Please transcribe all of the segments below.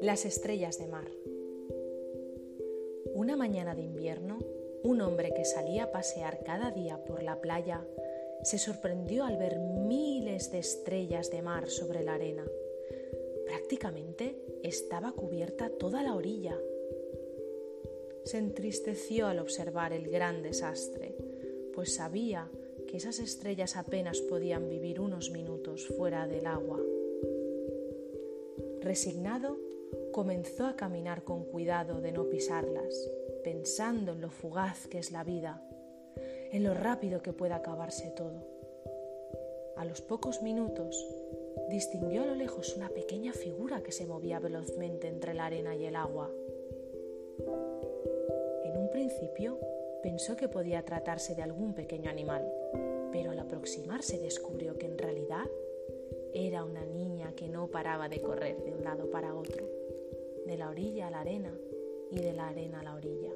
Las estrellas de mar. Una mañana de invierno, un hombre que salía a pasear cada día por la playa se sorprendió al ver miles de estrellas de mar sobre la arena. Prácticamente estaba cubierta toda la orilla. Se entristeció al observar el gran desastre, pues sabía que esas estrellas apenas podían vivir unos minutos fuera del agua. Resignado, comenzó a caminar con cuidado de no pisarlas, pensando en lo fugaz que es la vida, en lo rápido que puede acabarse todo. A los pocos minutos distinguió a lo lejos una pequeña figura que se movía velozmente entre la arena y el agua. En un principio pensó que podía tratarse de algún pequeño animal, pero al aproximarse descubrió que en realidad era una niña que no paraba de correr de un lado para otro de la orilla a la arena y de la arena a la orilla.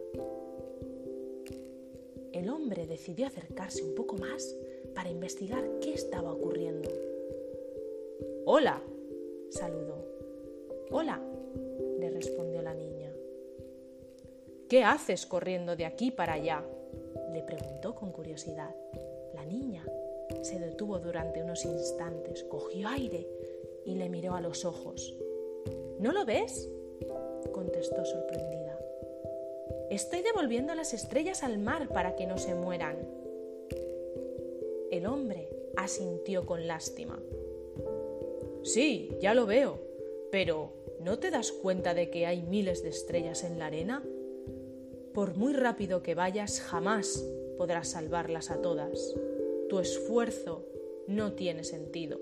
El hombre decidió acercarse un poco más para investigar qué estaba ocurriendo. Hola, saludó. Hola, le respondió la niña. ¿Qué haces corriendo de aquí para allá? le preguntó con curiosidad. La niña se detuvo durante unos instantes, cogió aire y le miró a los ojos. ¿No lo ves? contestó sorprendida. Estoy devolviendo las estrellas al mar para que no se mueran. El hombre asintió con lástima. Sí, ya lo veo, pero ¿no te das cuenta de que hay miles de estrellas en la arena? Por muy rápido que vayas, jamás podrás salvarlas a todas. Tu esfuerzo no tiene sentido.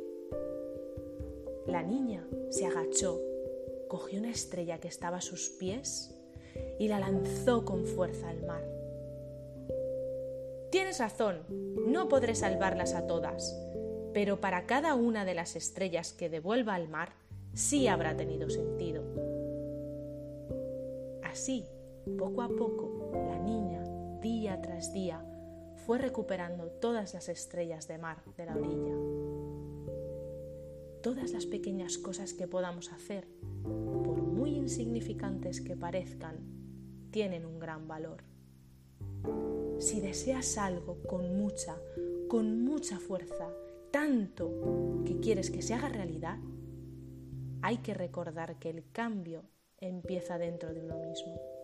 La niña se agachó cogió una estrella que estaba a sus pies y la lanzó con fuerza al mar. Tienes razón, no podré salvarlas a todas, pero para cada una de las estrellas que devuelva al mar sí habrá tenido sentido. Así, poco a poco, la niña, día tras día, fue recuperando todas las estrellas de mar de la orilla. Todas las pequeñas cosas que podamos hacer por muy insignificantes que parezcan, tienen un gran valor. Si deseas algo con mucha, con mucha fuerza, tanto que quieres que se haga realidad, hay que recordar que el cambio empieza dentro de uno mismo.